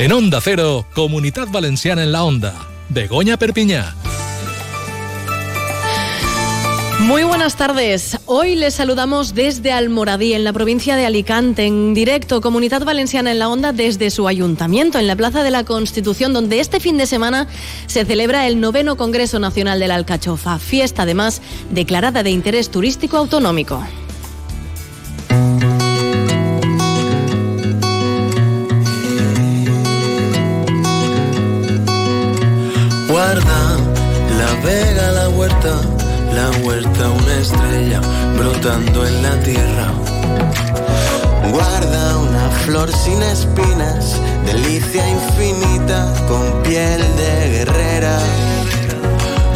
En Onda Cero, Comunidad Valenciana en la Onda. Begoña Perpiñá. Muy buenas tardes. Hoy les saludamos desde Almoradí, en la provincia de Alicante, en directo Comunidad Valenciana en la Onda desde su ayuntamiento, en la Plaza de la Constitución, donde este fin de semana se celebra el noveno Congreso Nacional de la Alcachofa, fiesta además declarada de interés turístico autonómico. La vega, la huerta la huerta una estrella brotando en la tierra. Guarda una flor sin espinas, delicia infinita con piel de guerrera.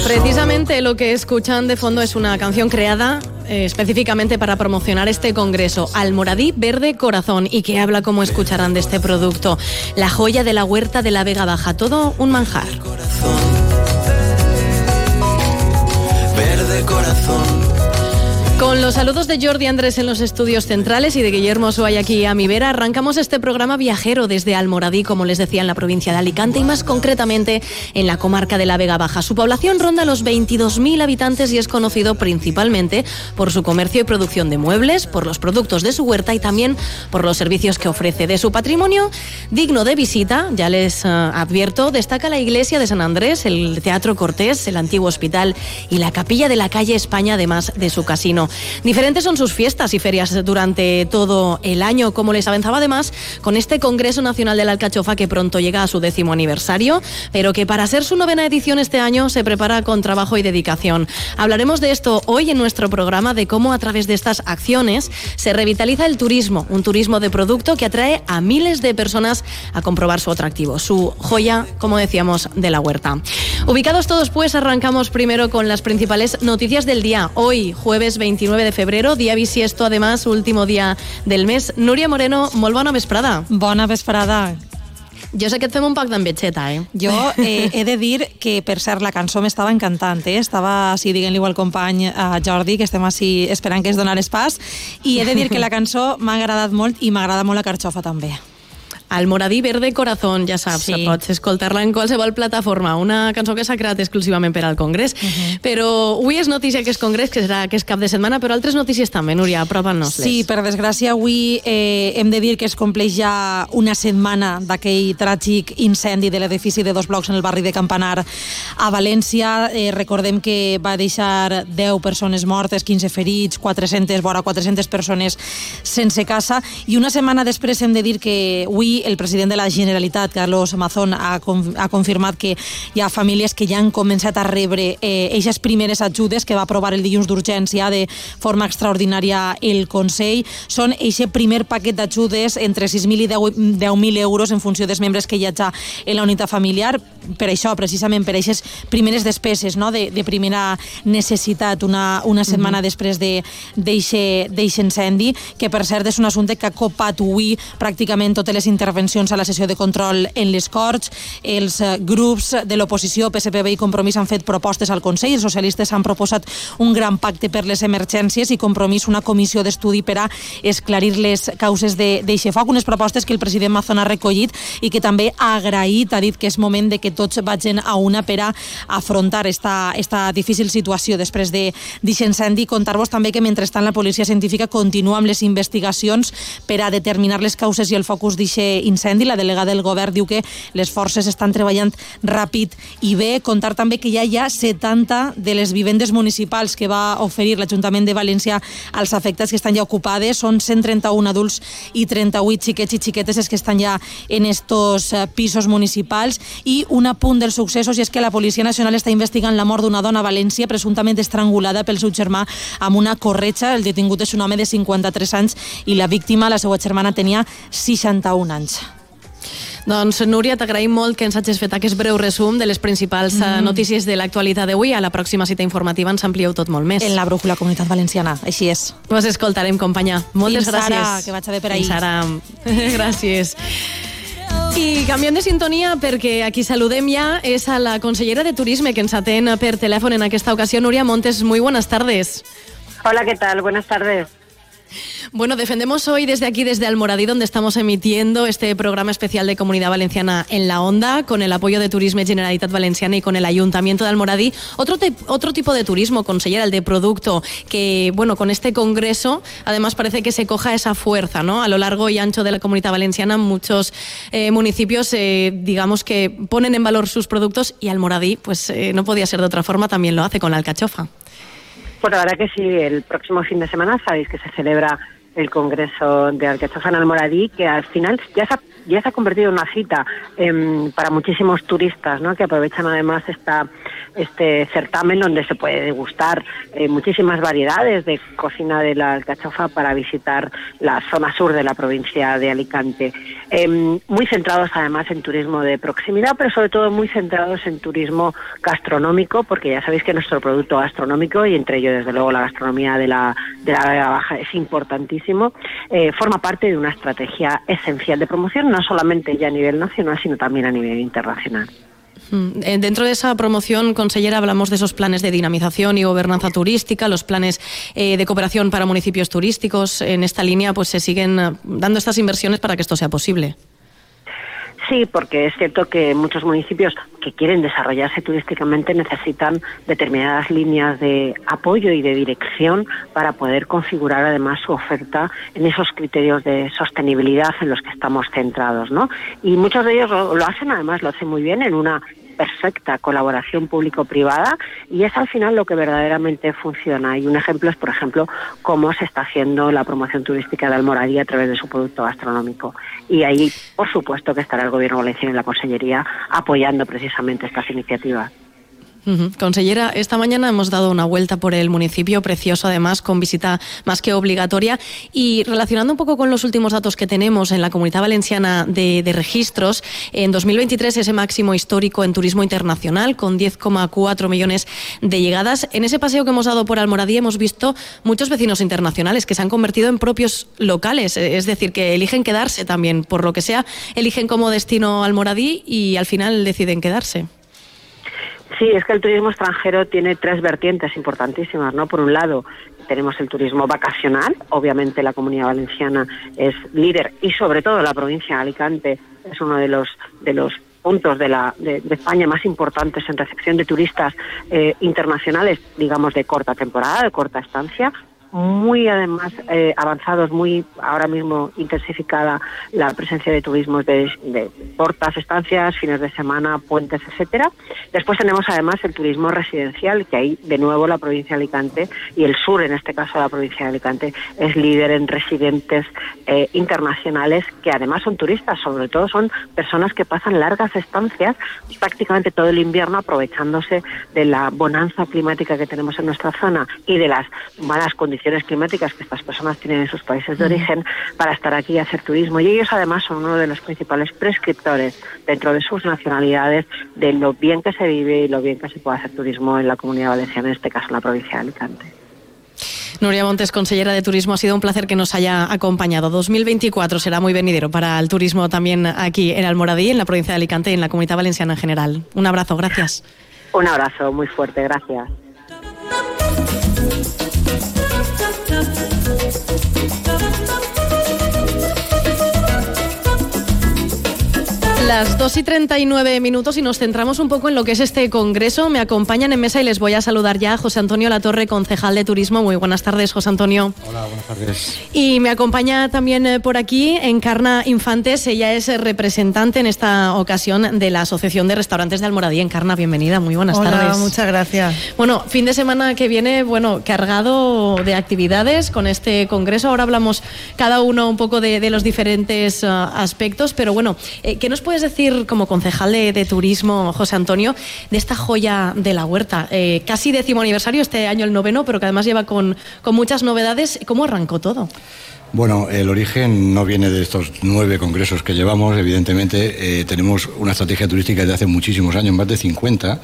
Precisamente lo que escuchan de fondo es una canción creada eh, específicamente para promocionar este congreso, Almoradí Verde Corazón, y que habla, como escucharán, de este producto, la joya de la huerta de la Vega Baja, todo un manjar. Verde corazón. Con los saludos de Jordi Andrés en los estudios centrales y de Guillermo Suay aquí a mi vera, arrancamos este programa viajero desde Almoradí, como les decía, en la provincia de Alicante y más concretamente en la comarca de la Vega Baja. Su población ronda los 22.000 habitantes y es conocido principalmente por su comercio y producción de muebles, por los productos de su huerta y también por los servicios que ofrece. De su patrimonio digno de visita, ya les uh, advierto, destaca la iglesia de San Andrés, el Teatro Cortés, el antiguo hospital y la capilla de la calle España, además de su casino. Diferentes son sus fiestas y ferias durante todo el año, como les avanzaba además con este Congreso Nacional de la Alcachofa que pronto llega a su décimo aniversario, pero que para ser su novena edición este año se prepara con trabajo y dedicación. Hablaremos de esto hoy en nuestro programa, de cómo a través de estas acciones se revitaliza el turismo, un turismo de producto que atrae a miles de personas a comprobar su atractivo, su joya, como decíamos, de la huerta. Ubicados todos, pues arrancamos primero con las principales noticias del día. Hoy, jueves 20 29 de febrero, dia bisiesto, además, último dia del mes. Núria Moreno, molt bona vesprada. Bona vesprada. Jo sé que et fem un poc d'envetxeta, eh? Jo eh, he de dir que, per cert, la cançó m'estava encantant, eh? Estava així diguent-li al company a Jordi, que estem així esperant que es donarés pas, i he de dir que la cançó m'ha agradat molt i m'agrada molt la carxofa també. Al Moradí Verde Corazón, ja saps, sí. pots escoltar-la en qualsevol plataforma. Una cançó que s'ha creat exclusivament per al Congrés. Uh -huh. Però avui és notícia que és Congrés, que serà que és cap de setmana, però altres notícies també, Núria, apropa'ns-les. Sí, per desgràcia, avui eh, hem de dir que es compleix ja una setmana d'aquell tràgic incendi de l'edifici de dos blocs en el barri de Campanar a València. Eh, recordem que va deixar 10 persones mortes, 15 ferits, 400, vora 400 persones sense casa, i una setmana després hem de dir que avui el president de la Generalitat, Carlos Amazon, ha, ha confirmat que hi ha famílies que ja han començat a rebre eh, eixes primeres ajudes que va aprovar el dilluns d'urgència de forma extraordinària el Consell. Són eixe primer paquet d'ajudes entre 6.000 i 10.000 10 euros en funció dels membres que hi ha en la unitat familiar. Per això, precisament, per eixes primeres despeses no? de, de primera necessitat una, una setmana mm -hmm. després d'eixe incendi, que per cert és un assumpte que ha copat avui pràcticament totes les intervencions a la sessió de control en les Corts. Els eh, grups de l'oposició, PSPB i Compromís han fet propostes al Consell. Els socialistes han proposat un gran pacte per les emergències i Compromís una comissió d'estudi per a esclarir les causes d'eixe foc. Unes propostes que el president Mazón ha recollit i que també ha agraït, ha dit que és moment de que tots vagin a una per a afrontar esta, esta difícil situació després d'aquest incendi. Contar-vos també que mentrestant la policia científica continua amb les investigacions per a determinar les causes i el focus d'aquest incendi. La delegada del govern diu que les forces estan treballant ràpid i bé. Contar també que ja hi ha 70 de les vivendes municipals que va oferir l'Ajuntament de València als afectats que estan ja ocupades. Són 131 adults i 38 xiquets i xiquetes que estan ja en estos eh, pisos municipals. I un apunt dels successos i és que la Policia Nacional està investigant la mort d'una dona a València presumptament estrangulada pel seu germà amb una corretxa. El detingut és un home de 53 anys i la víctima, la seva germana, tenia 61 anys anys. Doncs, Núria, t'agraïm molt que ens hagis fet aquest breu resum de les principals mm. notícies de l'actualitat d'avui. A la pròxima cita informativa ens amplieu tot molt més. En la brújula Comunitat Valenciana, així és. Pues escoltarem, companya. Moltes Fins gràcies. Ara, que vaig a per ahir. Fins ara. gràcies. I canviem de sintonia perquè aquí saludem ja és a la consellera de Turisme que ens atén per telèfon en aquesta ocasió, Núria Montes. Muy buenas tardes. Hola, ¿qué tal? Buenas tardes. Bueno, defendemos hoy desde aquí, desde Almoradí, donde estamos emitiendo este programa especial de Comunidad Valenciana en la Onda, con el apoyo de Turisme Generalitat Valenciana y con el Ayuntamiento de Almoradí. Otro, otro tipo de turismo, consellera, el de producto, que, bueno, con este congreso, además parece que se coja esa fuerza, ¿no? A lo largo y ancho de la Comunidad Valenciana, muchos eh, municipios, eh, digamos que ponen en valor sus productos y Almoradí, pues eh, no podía ser de otra forma, también lo hace con la alcachofa. Pues la verdad que sí, el próximo fin de semana sabéis que se celebra el Congreso de Alcachofa en Almoradí, que al final ya se ha, ya se ha convertido en una cita em, para muchísimos turistas, ¿no? que aprovechan además esta, este certamen donde se puede degustar eh, muchísimas variedades de cocina de la alcachofa para visitar la zona sur de la provincia de Alicante. Em, muy centrados además en turismo de proximidad, pero sobre todo muy centrados en turismo gastronómico, porque ya sabéis que nuestro producto gastronómico, y entre ellos desde luego la gastronomía de la, de la Baja, es importantísimo eh, forma parte de una estrategia esencial de promoción, no solamente ya a nivel nacional, sino también a nivel internacional. Mm, eh, dentro de esa promoción, consellera, hablamos de esos planes de dinamización y gobernanza turística, los planes eh, de cooperación para municipios turísticos. En esta línea, pues se siguen dando estas inversiones para que esto sea posible. Sí, porque es cierto que muchos municipios que quieren desarrollarse turísticamente necesitan determinadas líneas de apoyo y de dirección para poder configurar además su oferta en esos criterios de sostenibilidad en los que estamos centrados, ¿no? Y muchos de ellos lo, lo hacen, además lo hacen muy bien en una perfecta colaboración público-privada y es al final lo que verdaderamente funciona. Y un ejemplo es, por ejemplo, cómo se está haciendo la promoción turística de Almoradí a través de su producto gastronómico. Y ahí, por supuesto, que estará el Gobierno valenciano y la Consellería apoyando precisamente estas iniciativas. Consellera, esta mañana hemos dado una vuelta por el municipio, precioso además, con visita más que obligatoria. Y relacionando un poco con los últimos datos que tenemos en la Comunidad Valenciana de, registros, en 2023 ese máximo histórico en turismo internacional, con 10,4 millones de llegadas. En ese paseo que hemos dado por Almoradí hemos visto muchos vecinos internacionales que se han convertido en propios locales, es decir, que eligen quedarse también, por lo que sea, eligen como destino Almoradí y al final deciden quedarse. Sí, es que el turismo extranjero tiene tres vertientes importantísimas, ¿no? Por un lado, tenemos el turismo vacacional, obviamente la Comunidad Valenciana es líder y sobre todo la provincia de Alicante es uno de los de los puntos de, la, de, España más importantes en recepción de turistas eh, internacionales, digamos, de corta temporada, de corta estancia, muy además eh, avanzados, muy ahora mismo intensificada la presencia de turismos de, cortas estancias, fines de semana, puentes, etcétera. Después tenemos además el turismo residencial, que ahí de nuevo la provincia de Alicante y el sur, en este caso la provincia de Alicante, es líder en residentes eh, internacionales que además son turistas, sobre todo son personas que pasan largas estancias prácticamente todo el invierno aprovechándose de la bonanza climática que tenemos en nuestra zona y de las malas condiciones climáticas que estas personas tienen en sus países de origen para estar aquí y hacer turismo. Y ellos además son uno de los principales prescriptores dentro de sus nacionalidades de lo bien que se vive y lo bien que se puede hacer turismo en la comunidad valenciana, en este caso en la provincia de Alicante. Nuria Montes, consellera de Turismo, ha sido un placer que nos haya acompañado. 2024 será muy venidero para el turismo también aquí en Almoradí, en la provincia de Alicante y en la comunidad valenciana en general. Un abrazo, gracias. Un abrazo muy fuerte, gracias. Las 2 y 39 minutos y nos centramos un poco en lo que es este congreso. Me acompañan en mesa y les voy a saludar ya a José Antonio Latorre, concejal de Turismo. Muy buenas tardes, José Antonio. Hola, buenas tardes. Y me acompaña también eh, por aquí Encarna Infantes. Ella es representante en esta ocasión de la Asociación de Restaurantes de Almoradí. Encarna, bienvenida. Muy buenas Hola, tardes. muchas gracias. Bueno, fin de semana que viene, bueno, cargado de actividades con este congreso. Ahora hablamos cada uno un poco de, los diferentes eh, aspectos, pero bueno, eh, ¿qué nos puede puedes decir, como concejal de, turismo, José Antonio, de esta joya de la huerta? Eh, casi décimo aniversario, este año el noveno, pero que además lleva con, con muchas novedades. ¿Cómo arrancó todo? Bueno, el origen no viene de estos nueve congresos que llevamos. Evidentemente, eh, tenemos una estrategia turística desde hace muchísimos años, más de 50,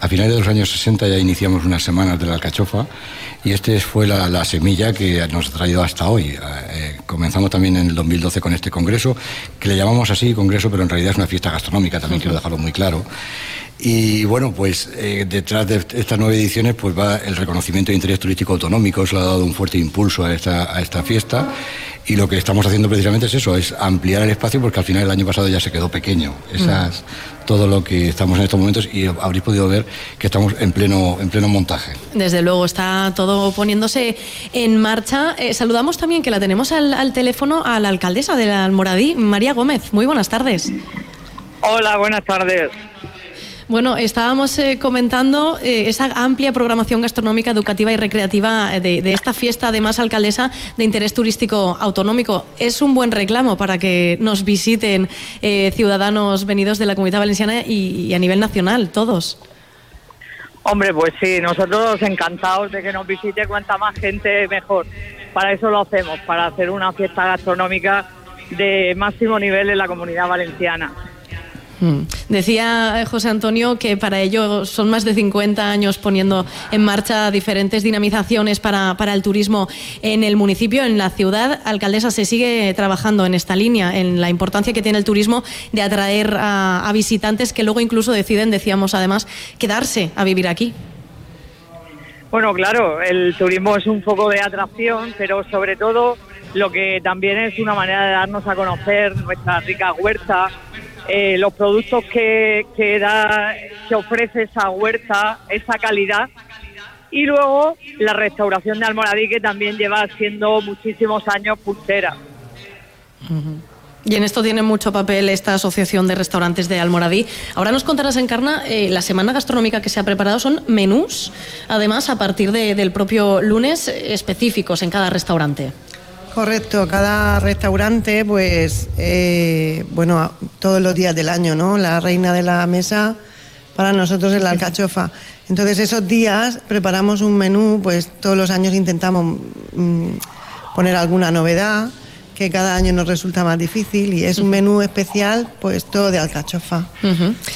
A finales de los años 60 ya iniciamos unas semanas de la alcachofa y este fue la, semilla que nos ha traído hasta hoy. Eh, comenzamos también en el 2012 con este congreso, que le llamamos así congreso, pero en realidad es una fiesta gastronómica, también quiero dejarlo muy claro. Y bueno, pues eh, detrás de estas nueve ediciones pues va el reconocimiento de interés turístico autonómico, eso le ha dado un fuerte impulso a esta, a esta fiesta y lo que estamos haciendo precisamente es eso, es ampliar el espacio porque al final el año pasado ya se quedó pequeño. Esas, todo lo que estamos en estos momentos y habréis podido ver que estamos en pleno, en pleno montaje. Desde luego, está todo poniéndose en marcha. Eh, saludamos también que la tenemos al, al teléfono a la alcaldesa de la Almoradí, María Gómez. Muy buenas tardes. Hola, buenas tardes. Bueno, estábamos eh, comentando eh, esa amplia programación gastronómica, educativa y recreativa eh, de, esta fiesta, además, alcaldesa, de interés turístico autonómico. Es un buen reclamo para que nos visiten ciudadanos venidos de la Comunidad Valenciana y, a nivel nacional, todos. Hombre, pues sí, nosotros encantados de que nos visite cuanta más gente mejor. Para eso lo hacemos, para hacer una fiesta gastronómica de máximo nivel en la comunidad valenciana. Mm. Decía eh, José Antonio que para ello son más de 50 años poniendo en marcha diferentes dinamizaciones para, el turismo en el municipio, en la ciudad. Alcaldesa, se sigue trabajando en esta línea, en la importancia que tiene el turismo de atraer a, visitantes que luego incluso deciden, decíamos además, quedarse a vivir aquí. Bueno, claro, el turismo es un foco de atracción, pero sobre todo lo que también es una manera de darnos a conocer nuestra rica huerta, eh, los productos que, que, da, que ofrece esa huerta, esa calidad. Y luego la restauración de Almoradí, que también lleva siendo muchísimos años puntera. Y en esto tiene mucho papel esta asociación de restaurantes de Almoradí. Ahora nos contarás, Encarna, eh, la semana gastronómica que se ha preparado son menús, además a partir del propio lunes, específicos en cada restaurante. Correcto, cada restaurante, pues, eh, bueno, todos los días del año, ¿no? La reina de la mesa para nosotros es la alcachofa. Entonces, esos días preparamos un menú, pues todos los años intentamos mm, poner alguna novedad que cada año nos resulta más difícil y es un menú especial, pues todo de alcachofa.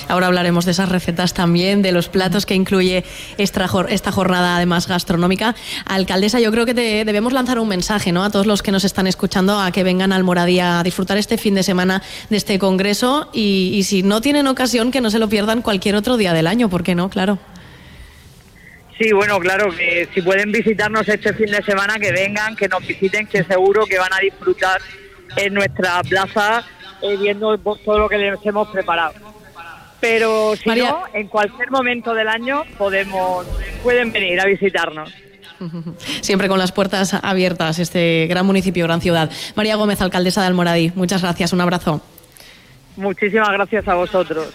Ahora hablaremos de esas recetas también, de los platos que incluye esta, esta jornada además gastronómica. Alcaldesa, yo creo que debemos lanzar un mensaje ¿no? a todos los que nos están escuchando a que vengan al Moradía a disfrutar este fin de semana de este congreso y, y si no tienen ocasión que no se lo pierdan cualquier otro día del año, ¿por qué no? Claro. Sí, bueno, claro, que si pueden visitarnos este fin de semana, que vengan, que nos visiten, que seguro que van a disfrutar en nuestra plaza eh, viendo todo lo que les hemos preparado. Pero si no, en cualquier momento del año podemos, pueden venir a visitarnos. Siempre con las puertas abiertas, este gran municipio, gran ciudad. María Gómez, alcaldesa de Almoradí, muchas gracias, un abrazo. Muchísimas gracias a vosotros.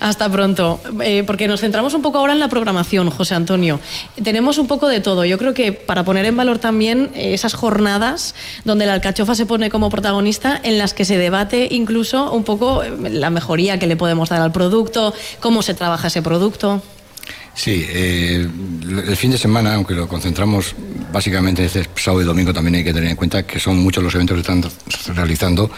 Hasta pronto. Eh, porque nos centramos un poco ahora en la programación, José Antonio. Tenemos un poco de todo. Yo creo que para poner en valor también eh, esas jornadas donde la alcachofa se pone como protagonista, en las que se debate incluso un poco eh, la mejoría que le podemos dar al producto, cómo se trabaja ese producto. Sí, eh, el fin de semana, aunque lo concentramos básicamente este sábado y domingo, también hay que tener en cuenta que son muchos los eventos que están realizando,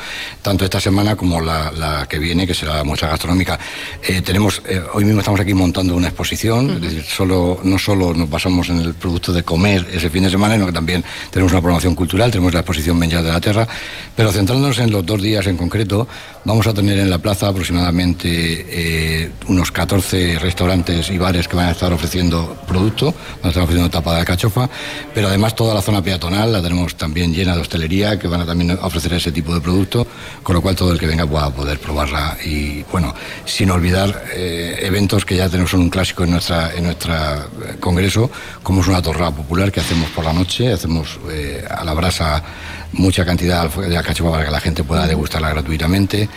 tanto esta semana como la, que viene, que será la muestra gastronómica. Eh, tenemos, eh, hoy mismo estamos aquí montando una exposición, es decir, solo, no solo nos basamos en el producto de comer ese fin de semana, sino que también tenemos una programación cultural, tenemos la exposición Menjar de la Tierra, pero centrándonos en los dos días en concreto, vamos a tener en la plaza aproximadamente unos 14 restaurantes y bares que van a estar ofreciendo producto, van a estar ofreciendo tapa de cachofa, pero además toda la zona peatonal la tenemos también llena de hostelería que van a también ofrecer ese tipo de producto, con lo cual todo el que venga pueda poder probarla y bueno, sin olvidar eh, eventos que ya tenemos un clásico en nuestra en nuestro eh, congreso, como es una torrada popular que hacemos por la noche, hacemos eh, a la brasa mucha cantidad de alcachofa para que la gente pueda degustarla gratuitamente.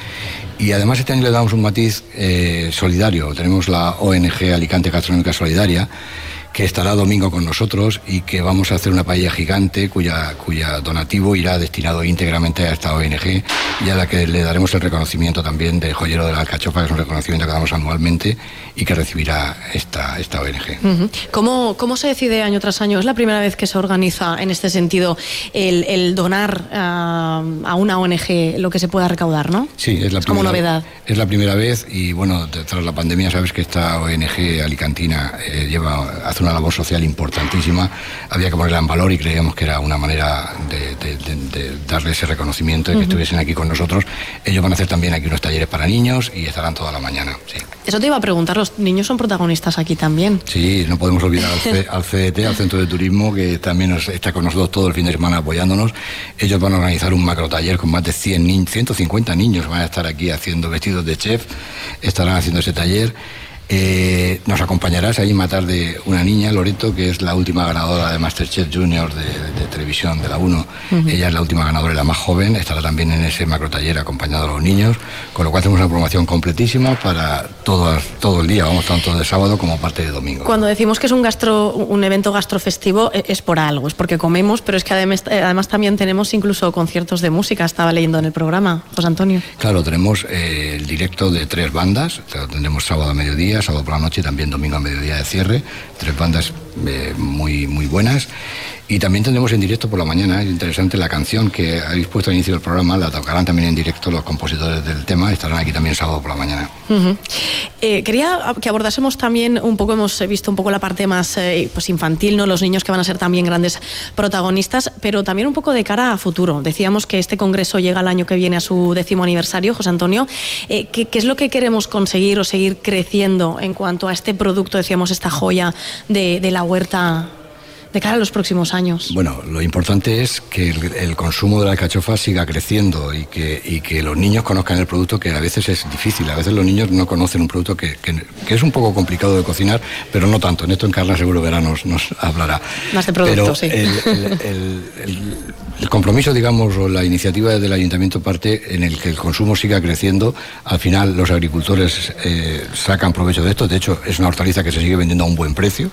Y además este año le damos un matiz eh, solidario. Tenemos la ONG Alicante Gastronómica Solidaria, que estará domingo con nosotros y que vamos a hacer una paella gigante cuya, cuya donativo irá destinado íntegramente a esta ONG y a la que le daremos el reconocimiento también de Joyero de la Alcachofa, que es un reconocimiento que damos anualmente y que recibirá esta, esta ONG. ¿Cómo, ¿Cómo, se decide año tras año? ¿Es la primera vez que se organiza en este sentido el, el donar a, a, una ONG lo que se pueda recaudar, no? Sí, es la primera. como novedad. Es la primera vez y bueno, tras la pandemia sabes que esta ONG alicantina eh, lleva, hace una labor social importantísima. Había que ponerla en valor y creíamos que era una manera de, darle ese reconocimiento y que estuviesen aquí con nosotros. Ellos van a hacer también aquí unos talleres para niños y estarán toda la mañana. Sí. Eso te iba a preguntar, los niños son protagonistas aquí también. Sí, no podemos olvidar al, CDT, al Centro de Turismo, que también está con nosotros todo el fin de semana apoyándonos. Ellos van a organizar un macro taller con más de 100 niños, 150 niños van a estar aquí haciendo vestidos de chef, estarán haciendo ese taller. Eh, nos acompañará esa misma tarde una niña, Loreto, que es la última ganadora de Masterchef Junior de, televisión de la 1. Ella es la última ganadora y la más joven. Estará también en ese macro taller acompañado a los niños, con lo cual tenemos una programación completísima para todo, todo el día, vamos, tanto de sábado como parte de domingo. Cuando decimos que es un, gastro, un evento gastrofestivo, e, es por algo, es porque comemos, pero es que además, además también tenemos incluso conciertos de música, estaba leyendo en el programa, José Antonio. Claro, tenemos eh, el directo de tres bandas, tendremos sábado a mediodía sábado por la noche y también domingo a mediodía de cierre. Tres bandas eh, muy, muy buenas. Y también tendremos en directo por la mañana, es interesante, la canción que habéis puesto al inicio del programa, la tocarán también en directo los compositores del tema, estarán aquí también sábado por la mañana. Eh, quería que abordásemos también un poco, hemos visto un poco la parte más eh, pues infantil, ¿no? los niños que van a ser también grandes protagonistas, pero también un poco de cara a futuro. Decíamos que este congreso llega el año que viene a su décimo aniversario, José Antonio. Eh, ¿qué, es lo que queremos conseguir o seguir creciendo en cuanto a este producto, decíamos, esta joya de, de la huerta de cara a los próximos años? Bueno, lo importante es que el, consumo de la alcachofa siga creciendo y que, y que, los niños conozcan el producto, que a veces es difícil. A veces los niños no conocen un producto que, que, es un poco complicado de cocinar, pero no tanto. En esto Encarna seguro verá nos, nos hablará. Más de producto, sí. El, compromiso, digamos, o la iniciativa del ayuntamiento parte en el que el consumo siga creciendo. Al final los agricultores eh, sacan provecho de esto. De hecho, es una hortaliza que se sigue vendiendo a un buen precio,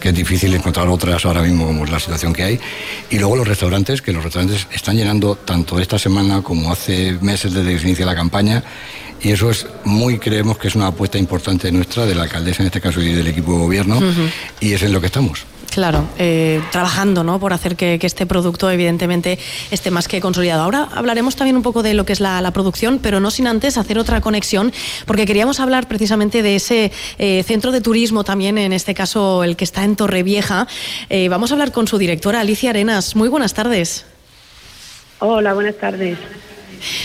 que es difícil encontrar otras ahora mismo como es la situación que hay. Y luego los restaurantes, que los restaurantes están llenando tanto esta semana como hace meses desde que se inicia la campaña. Y eso es muy, creemos que es una apuesta importante nuestra, de la alcaldesa en este caso y del equipo de gobierno, y es en lo que estamos. Claro, eh, trabajando ¿no? por hacer que, este producto evidentemente esté más que consolidado. Ahora hablaremos también un poco de lo que es la, producción, pero no sin antes hacer otra conexión, porque queríamos hablar precisamente de ese eh, centro de turismo también, en este caso el que está en Torrevieja. Eh, vamos a hablar con su directora, Alicia Arenas. Muy buenas tardes. Hola, buenas tardes.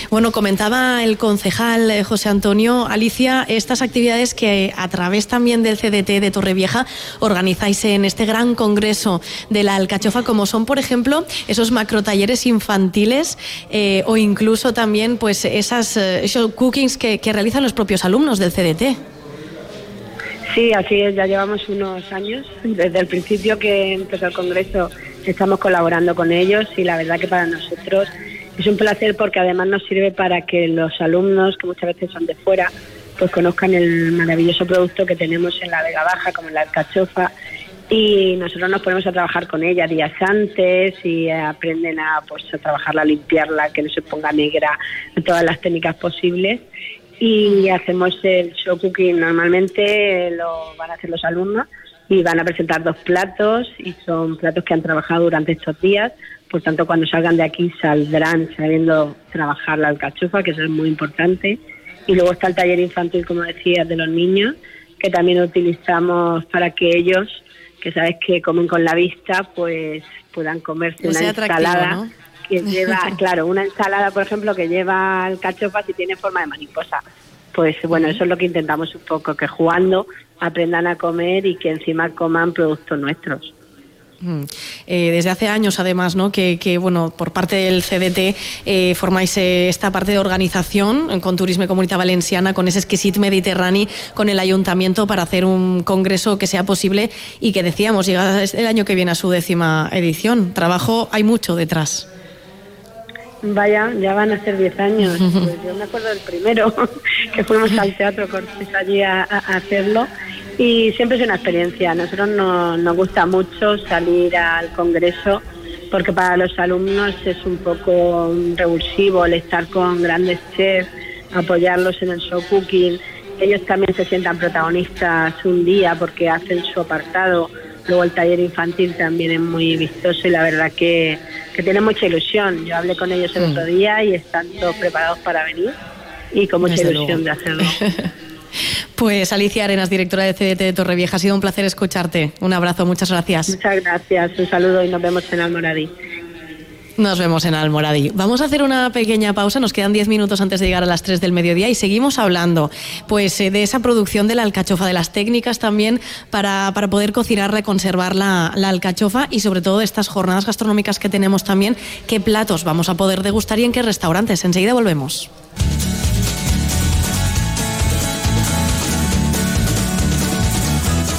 Bueno, comentaba el concejal eh, José Antonio, Alicia, estas actividades que a través también del CDT de Torrevieja organizáis en este gran congreso de la alcachofa, como son, por ejemplo, esos macrotalleres infantiles eh, o incluso también pues esas, eh, cookings que, que realizan los propios alumnos del CDT. Sí, así es, ya llevamos unos años, desde el principio que empezó el Congreso estamos colaborando con ellos y la verdad que para nosotros es un placer porque además nos sirve para que los alumnos, que muchas veces son de fuera, pues conozcan el maravilloso producto que tenemos en la Vega Baja, como la alcachofa, y nosotros nos ponemos a trabajar con ella días antes y aprenden a pues a trabajarla, a limpiarla, que no se ponga negra, todas las técnicas posibles. Y hacemos el show cooking. Normalmente lo van a hacer los alumnos y van a presentar dos platos y son platos que han trabajado durante estos días por tanto cuando salgan de aquí saldrán sabiendo trabajar la alcachofa, que eso es muy importante. Y luego está el taller infantil, como decías, de los niños, que también utilizamos para que ellos, que sabes que comen con la vista, pues puedan comerse una ensalada. Que lleva, claro, una ensalada, por ejemplo, que lleva alcachofa si tiene forma de mariposa. Pues bueno, eso es lo que intentamos un poco, que jugando aprendan a comer y que encima coman productos nuestros. Eh, desde hace años, además, ¿no? que, bueno, por parte del CDT eh, formáis eh, esta parte de organización con Turismo y Comunidad Valenciana, con ese exquisit Mediterráneo, con el ayuntamiento para hacer un congreso que sea posible y que decíamos, llega el año que viene a su décima edición. Trabajo hay mucho detrás. Vaya, ya van a ser 10 años. Pues yo me acuerdo del primero, que fuimos al Teatro Cortés allí a hacerlo y siempre es una experiencia. A nosotros nos, gusta mucho salir al Congreso porque para los alumnos es un poco revulsivo el estar con grandes chefs, apoyarlos en el show cooking. Ellos también se sientan protagonistas un día porque hacen su apartado. Luego el taller infantil también es muy vistoso y la verdad que, que tiene mucha ilusión. Yo hablé con ellos el mm. otro día y están todos preparados para venir y con mucha Desde ilusión luego. de hacerlo. Pues Alicia Arenas, directora de CDT de Torrevieja, ha sido un placer escucharte. Un abrazo, muchas gracias. Muchas gracias, un saludo y nos vemos en Almoradí. Nos vemos en Almoradí. Vamos a hacer una pequeña pausa, nos quedan 10 minutos antes de llegar a las 3 del mediodía y seguimos hablando pues eh, de esa producción de la alcachofa, de las técnicas también para, para poder cocinarla conservar la, la alcachofa y sobre todo de estas jornadas gastronómicas que tenemos también, qué platos vamos a poder degustar y en qué restaurantes. Enseguida volvemos.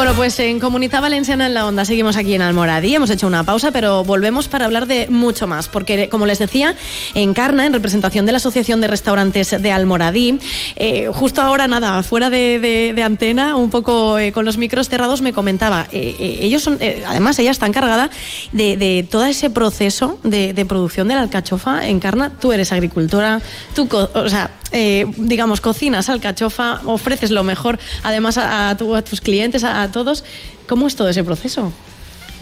Bueno, pues en Comunidad Valenciana en la Onda seguimos aquí en Almoradí. Hemos hecho una pausa, pero volvemos para hablar de mucho más. Porque, como les decía, Encarna, en representación de la Asociación de Restaurantes de Almoradí, eh, justo ahora, nada, fuera de, antena, un poco eh, con los micros cerrados, me comentaba. eh, ellos son, además, ella está encargada de, todo ese proceso de, producción de la alcachofa. Encarna, tú eres agricultora, tú, o sea, digamos, cocinas alcachofa, ofreces lo mejor, además, a tus clientes, a, a todos. ¿Cómo es todo ese proceso?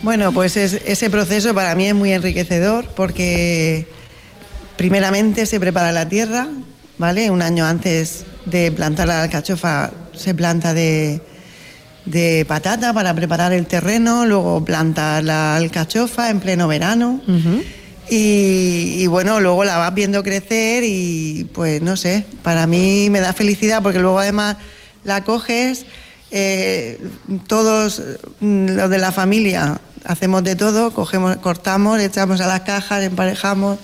Bueno, pues es- ese proceso para mí es muy enriquecedor porque primeramente se prepara la tierra, ¿vale? Un año antes de plantar la alcachofa se planta de, de patata para preparar el terreno, luego planta la alcachofa en pleno verano. Y, y bueno, luego la vas viendo crecer y pues no sé, para mí me da felicidad porque luego además la coges, eh, todos mm, los de la familia hacemos de todo, cogemos, cortamos, echamos a las cajas, emparejamos,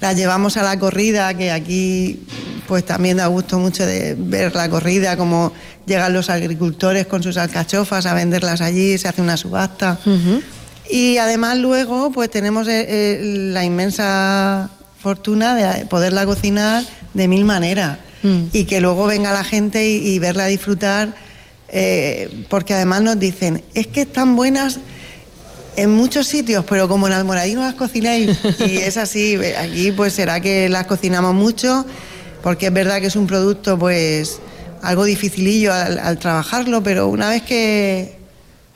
la llevamos a la corrida, que aquí pues también da gusto mucho de ver la corrida, como llegan los agricultores con sus alcachofas a venderlas allí, se hace una subasta. Y además luego pues tenemos eh, eh, la inmensa fortuna de poderla cocinar de mil maneras. Y que luego venga la gente y, y verla disfrutar eh, porque además nos dicen es que están buenas en muchos sitios, pero como en Almoradí no las cocináis y es así, aquí pues será que las cocinamos mucho porque es verdad que es un producto pues algo dificilillo al, al trabajarlo, pero una vez que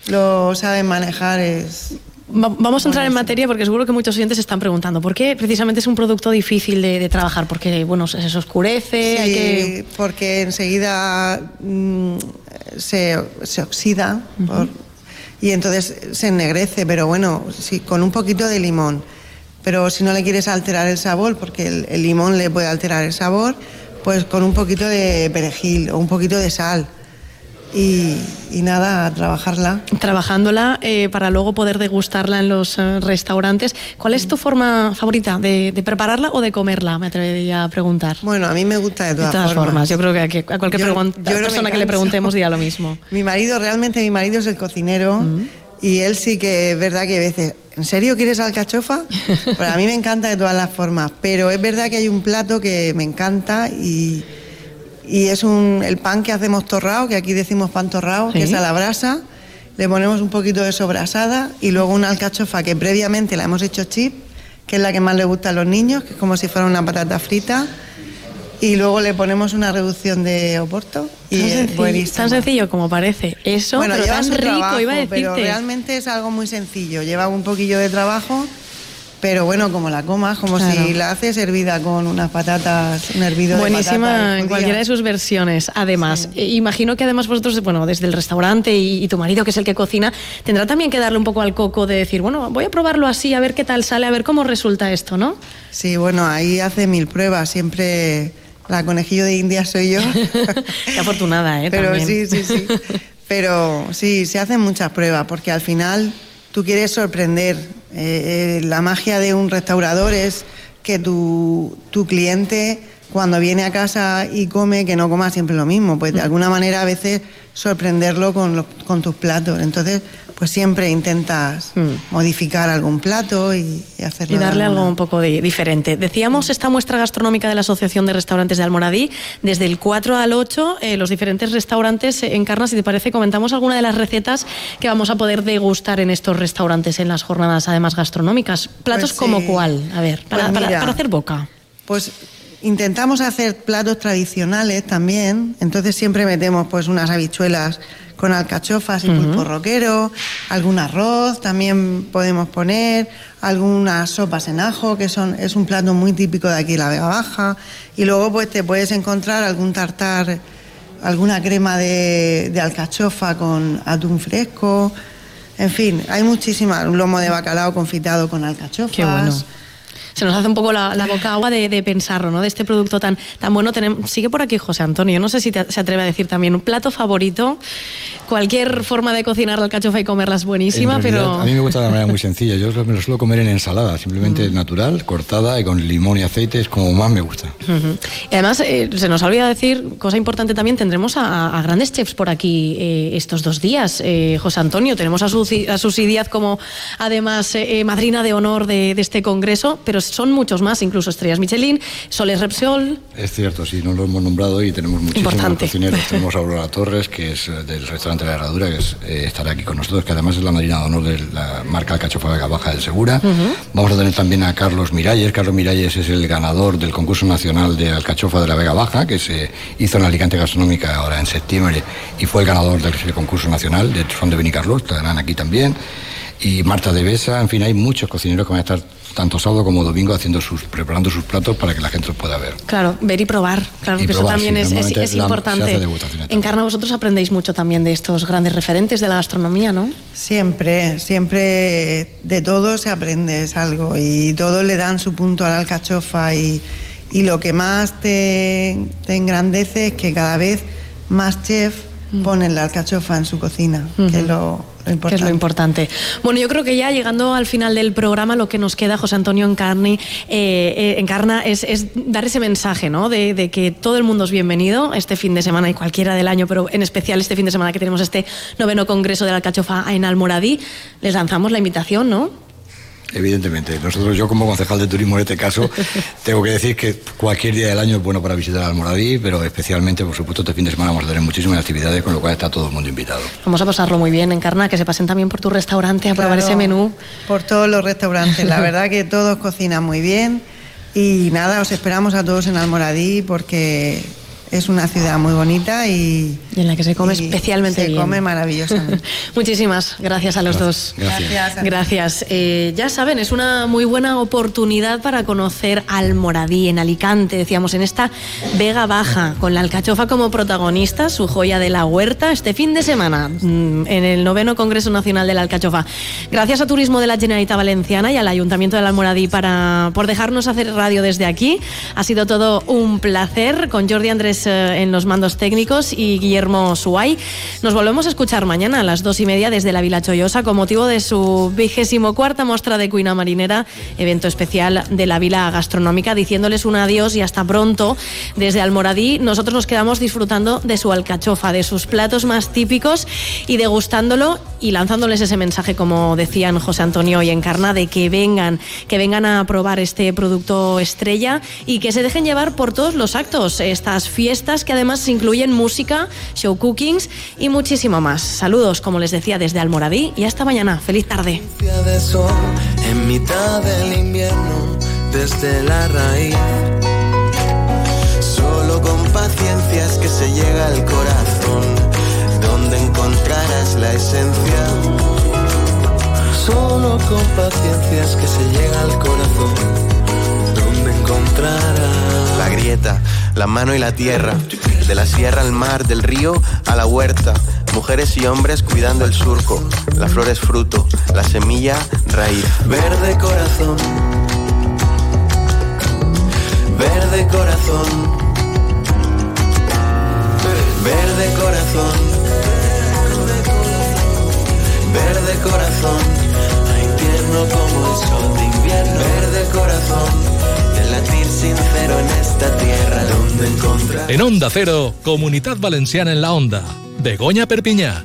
lo saben manejar es Vamos a entrar en materia porque seguro que muchos oyentes se están preguntando por qué precisamente es un producto difícil de, de trabajar, porque bueno, se, se oscurece, hay Sí, que... porque enseguida mm, se, se oxida por- y entonces se ennegrece, pero bueno, sí, con un poquito de limón. Pero si no le quieres alterar el sabor, porque el, el limón le puede alterar el sabor, pues con un poquito de perejil o un poquito de sal. Y, y nada, a trabajarla. Trabajándola eh, para luego poder degustarla en los eh, restaurantes. ¿Cuál es tu forma favorita de, de prepararla o de comerla? Me atrevería a preguntar. Bueno, a mí me gusta de De todas, todas formas, formas. yo creo que a, cualquier Yo- pregun- yo no persona que le preguntemos dirá lo mismo. Mi marido, realmente mi marido es el cocinero y él sí que es verdad que a veces, ¿en serio quieres alcachofa? Pues a mí me encanta de todas las formas, pero es verdad que hay un plato que me encanta y, y es un, el pan que hacemos torrao, que aquí decimos pan torrao, que es a la brasa. Le ponemos un poquito de sobrasada y luego una alcachofa que previamente la hemos hecho chip, que es la que más le gusta a los niños, que es como si fuera una patata frita. Y luego le ponemos una reducción de oporto y Tan es sencillo, tan sencillo como parece. Eso, Bueno, pero lleva tan rico, trabajo, iba a pero decirte. realmente es algo muy sencillo. Lleva un poquillo de trabajo, pero bueno, como la comas, como Claro. si la haces hervida con unas patatas, un hervido de Buenísima patatas en cualquiera de sus versiones. Además, eh, imagino que además vosotros, bueno, desde el restaurante y, y tu marido, que es el que cocina, tendrá también que darle un poco al coco de decir, bueno, voy a probarlo así, a ver qué tal sale, a ver cómo resulta esto, ¿no? Sí, bueno, ahí hace mil pruebas. Siempre la conejillo de India soy yo. Qué afortunada, ¿eh? Pero También. sí, sí, sí. Pero sí, se hacen muchas pruebas porque al final tú quieres sorprender. Eh, eh, la magia de un restaurador es que tu, tu cliente cuando viene a casa y come, que no coma siempre lo mismo, pues de alguna manera a veces sorprenderlo con, los- con tus platos. Entonces, pues siempre intentas modificar algún plato y, y hacerlo. Y darle alguna- algo un poco di- diferente. Decíamos esta muestra gastronómica de la Asociación de Restaurantes de Almoradí, desde el 4 al 8, eh, los diferentes restaurantes en Carna, si te parece, comentamos alguna de las recetas que vamos a poder degustar en estos restaurantes en las jornadas, además gastronómicas. Platos Pues sí. como cuál, a ver, para, Pues para- para hacer boca. Pues intentamos hacer platos tradicionales también, entonces siempre metemos pues unas habichuelas con alcachofas y pulpo roquero, algún arroz también podemos poner, algunas sopas en ajo, que son, es un plato muy típico de aquí, la Vega Baja, y luego pues te puedes encontrar algún tartar, alguna crema de, de alcachofa con atún fresco, en fin, hay muchísimas, un lomo de bacalao confitado con alcachofas. Qué bueno. Se nos hace un poco la, la boca agua de, de pensarlo, ¿no? De este producto tan, tan bueno. Tenemos, sigue por aquí José Antonio. No sé si te- se atreve a decir también un plato favorito. Cualquier forma de cocinar la alcachofa y comerla es buenísima, realidad, pero. A mí me gusta de una manera muy sencilla. Yo me lo suelo comer en ensalada, simplemente Mm. natural, cortada y con limón y aceite, es como más me gusta. Y además, eh, se nos ha olvidado decir, cosa importante también, tendremos a, a grandes chefs por aquí eh, estos dos días. Eh, José Antonio, tenemos a, Susi, a Susi Díaz como además madrina de honor de, de este congreso, pero son muchos más, incluso estrellas Michelin, Soles Repsol. Es cierto, sí, no lo hemos nombrado y tenemos muchísimos Importante. cocineros. Tenemos a Aurora Torres, que es eh, del restaurante La Herradura, que es, eh, estará aquí con nosotros, que además es la madrina de honor de la marca Alcachofa Vega Baja del Segura. Vamos a tener también a Carlos Miralles. Carlos Miralles es el ganador del concurso nacional de Alcachofa de la Vega Baja, que se hizo en Alicante Gastronómica ahora en septiembre y fue el ganador del concurso nacional. De, son de Benicarlos, estarán aquí también. Y Marta de Besa, en fin, hay muchos cocineros que van a estar tanto sábado como domingo haciendo sus, preparando sus platos para que la gente los pueda ver. Claro, ver y probar. Claro, Y que probar, eso también sí, es, es- normalmente es la- se importante. En Carna vosotros aprendéis mucho también de estos grandes referentes de la gastronomía, ¿no? Siempre, siempre de todo se aprende es algo y todos le dan su punto a la alcachofa y, y lo que más te, te engrandece es que cada vez más chef ponen la alcachofa en su cocina, que es lo, lo Que importante. es lo importante. Bueno, yo creo que ya llegando al final del programa, lo que nos queda, José Antonio Encarni, eh, eh, Encarna, es, es dar ese mensaje, ¿no? De, de que todo el mundo es bienvenido este fin de semana y cualquiera del año, pero en especial este fin de semana que tenemos este noveno congreso de la Alcachofa en Almoradí. Les lanzamos la invitación, ¿no? Evidentemente, nosotros, yo como concejal de turismo en este caso, tengo que decir que cualquier día del año es bueno para visitar Almoradí, pero especialmente, por supuesto, este fin de semana vamos a tener muchísimas actividades, con lo cual está todo el mundo invitado. Vamos a pasarlo muy bien, Encarna, que se pasen también por tu restaurante a probar Claro, ese menú. Por todos los restaurantes. La verdad que todos cocinan muy bien. Y nada, os esperamos a todos en Almoradí porque es una ciudad muy bonita y, Y en la que se come especialmente se bien. come maravillosamente. Muchísimas gracias a los dos. Gracias. Gracias. Gracias. Eh, ya saben, es una muy buena oportunidad para conocer Almoradí en Alicante, decíamos, en esta Vega Baja, con la alcachofa como protagonista, su joya de la huerta, este fin de semana, mm, en el noveno Congreso Nacional de la Alcachofa. Gracias a Turismo de la Generalitat Valenciana y al Ayuntamiento del Almoradí para, por dejarnos hacer radio desde aquí. Ha sido todo un placer con Jordi Andrés eh, en los mandos técnicos y Guillermo Suay. Nos volvemos a escuchar mañana a las dos y media desde la Vila Chollosa con motivo de su vigésimo cuarta muestra de cuina marinera, evento especial de la Vila Gastronómica, diciéndoles un adiós y hasta pronto desde Almoradí. Nosotros nos quedamos disfrutando de su alcachofa, de sus platos más típicos y degustándolo y lanzándoles ese mensaje, como decían José Antonio y Encarna, de que vengan, que vengan a probar este producto estrella y que se dejen llevar por todos los actos, estas fiestas que además incluyen música, show cookings y muchísimo más. Saludos, como les decía, desde Almoradí y hasta mañana. Feliz tarde. De sol en mitad del invierno desde la raíz. Solo con paciencia es que se llega al corazón, donde encontrarás la esencia. Solo con paciencia es que se llega al corazón, donde encontrarás la grieta, la mano y la tierra, de la sierra al mar, del río a la huerta. Mujeres y hombres cuidando el surco, la flor es fruto, la semilla raíz. Verde corazón, verde corazón, verde corazón, verde corazón, hay tierno como el sol de invierno, verde corazón, sincero en esta tierra donde. En Onda Cero, Comunidad Valenciana en la Onda. Begoña Perpiñá.